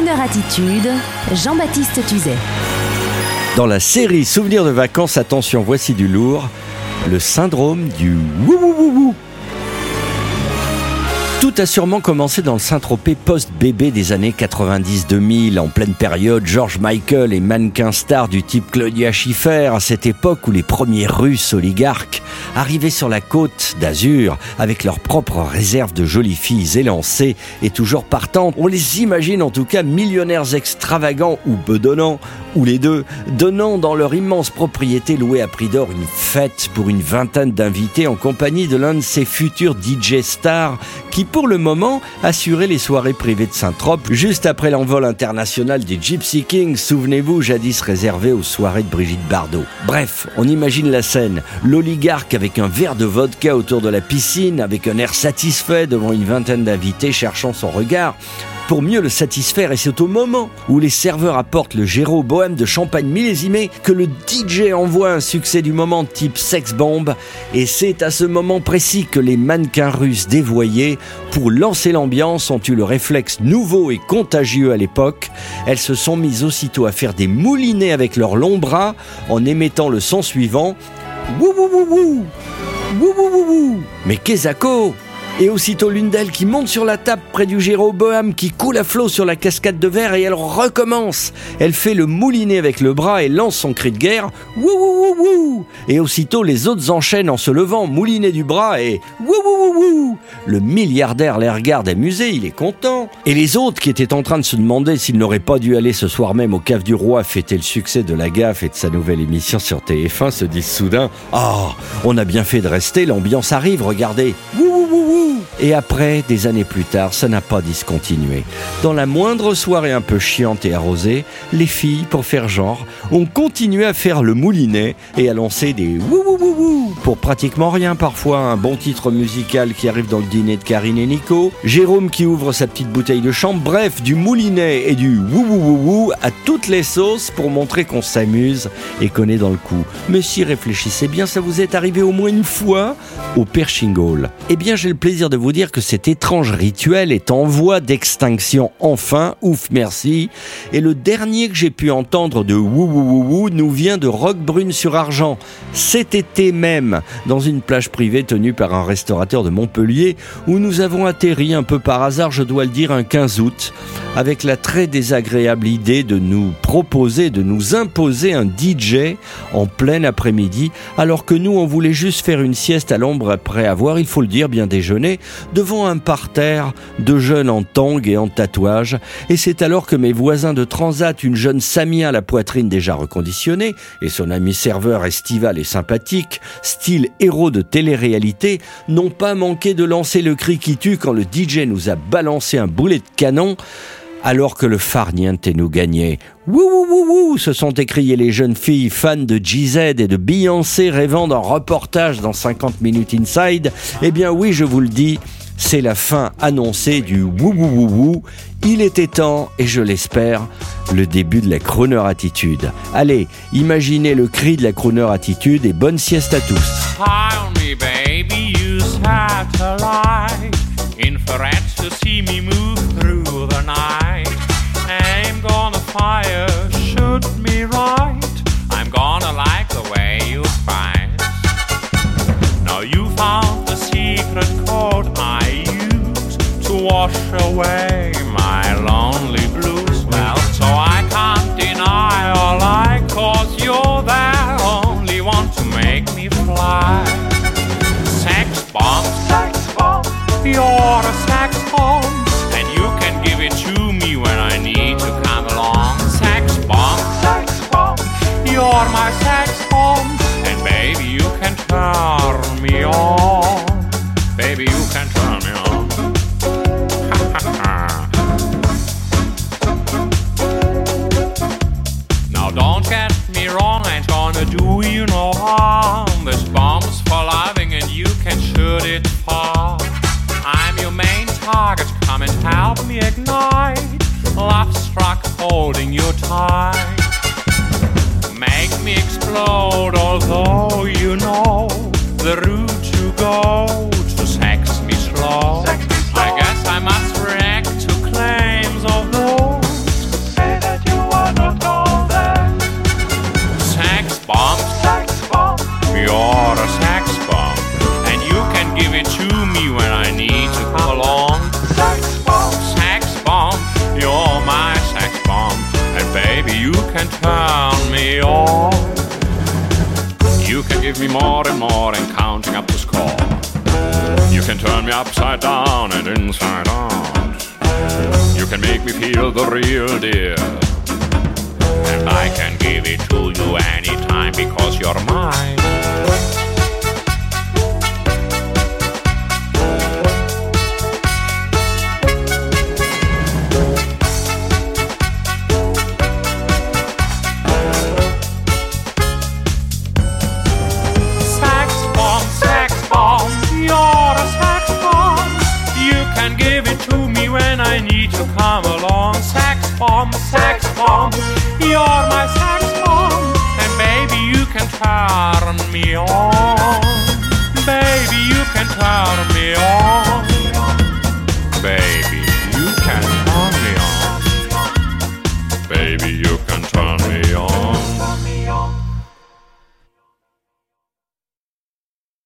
Crooner Attitude, Jean-Baptiste Tuzet. Dans la série Souvenirs de vacances, attention, voici du lourd. Le syndrome du wou wou wou wou. Tout a sûrement commencé dans le Saint-Tropez post-bébé des années 90-2000, en pleine période George Michael et mannequin star du type Claudia Schiffer, à cette époque où les premiers Russes oligarques arrivaient sur la côte d'Azur avec leurs propres réserves de jolies filles élancées et toujours partantes. On les imagine en tout cas millionnaires extravagants ou bedonnants, ou les deux, donnant dans leur immense propriété louée à prix d'or une fête pour une vingtaine d'invités en compagnie de l'un de ses futurs DJ stars qui pour le moment assurait les soirées privées de Saint-Trope juste après l'envol international des Gypsy Kings, souvenez-vous, jadis réservé aux soirées de Brigitte Bardot. Bref, on imagine la scène, l'oligarque avec un verre de vodka autour de la piscine, avec un air satisfait devant une vingtaine d'invités cherchant son regard, pour mieux le satisfaire et c'est au moment où les serveurs apportent le géro bohème de champagne millésimé que le DJ envoie un succès du moment type sex bomb. Et c'est à ce moment précis que les mannequins russes dévoyés pour lancer l'ambiance ont eu le réflexe nouveau et contagieux à l'époque. Elles se sont mises aussitôt à faire des moulinets avec leurs longs bras en émettant le son suivant. Wouh wouh wouh wouh Wouh wouh wouh Mais Kezako et aussitôt l'une d'elles qui monte sur la table près du Jéroboam qui coule à flot sur la cascade de verre et elle recommence. Elle fait le moulinet avec le bras et lance son cri de guerre. Wouh wouh wouh Et aussitôt les autres enchaînent en se levant, moulinet du bras et wouh wouh wouh Le milliardaire les regarde amusé, il est content. Et les autres qui étaient en train de se demander s'ils n'auraient pas dû aller ce soir même au cave du roi fêter le succès de la gaffe et de sa nouvelle émission sur TF1 se disent soudain Ah, on a bien fait de rester, l'ambiance arrive, regardez. Et après, des années plus tard, ça n'a pas discontinué. Dans la moindre soirée un peu chiante et arrosée, les filles, pour faire genre, ont continué à faire le moulinet et à lancer des wou wou wou wou pour pratiquement rien parfois. Un bon titre musical qui arrive dans le dîner de Karine et Nico, Jérôme qui ouvre sa petite bouteille de chambre, bref, du moulinet et du wou wou wou wou à toutes les sauces pour montrer qu'on s'amuse et qu'on est dans le coup. Mais si réfléchissez bien, ça vous est arrivé au moins une fois au Pershing Hall. Eh bien, j'ai le plaisir de vous dire que cet étrange rituel est en voie d'extinction enfin, ouf merci. Et le dernier que j'ai pu entendre de wou wou wou nous vient de Roquebrune sur Argent. Cet été même, dans une plage privée tenue par un restaurateur de Montpellier, où nous avons atterri un peu par hasard, je dois le dire, un 15 août, avec la très désagréable idée de nous proposer, de nous imposer un DJ en plein après-midi, alors que nous on voulait juste faire une sieste à l'ombre après avoir, il faut le dire, bien déjeuné, devant un parterre de jeunes en tang et en tatouage. Et c'est alors que mes voisins de transat, une jeune Samia à la poitrine déjà reconditionnée, et son ami serveur estival et sympathique, style héros de télé-réalité, n'ont pas manqué de lancer le cri qui tue quand le DJ nous a balancé un boulet de canon alors que le farniente nous gagnait. Wouh wouh wouh wouh se sont écriées les jeunes filles fans de GZ et de Beyoncé rêvant d'un reportage dans 50 minutes inside. Eh bien oui, je vous le dis, c'est la fin annoncée du wou wou wou wou. Il était temps, et je l'espère, le début de la crooner attitude. Allez, imaginez le cri de la crooner attitude et bonne sieste à tous. Infrared to see me move through the night. I'm gonna fire, shoot me right. I'm gonna like the way you fight. Now you found the secret code I use to wash away my lonely blues. Well, so I can't deny all I cause you're there. Only want to make me fly. Sex bomb, sex bomb. You're a sex bomb, and you can give it to me when I need to come along. Sex bomb, sex bomb. You're my sex bomb, and baby you can turn me on. Baby you can turn me on. Now don't get me wrong, I ain't gonna do you no harm. This bomb's for loving and you can shoot it far. And help me ignite. Love struck holding you tight. Make me explode, although you know the route to go pound me all. You can give me more and more and counting up the score. You can turn me upside down and inside out. You can make me feel the real deal. And I can give it to you anytime because you're mine. Bomb, sax bomb, you're my sax bomb. And baby, you can turn me on. Baby, you can turn me on.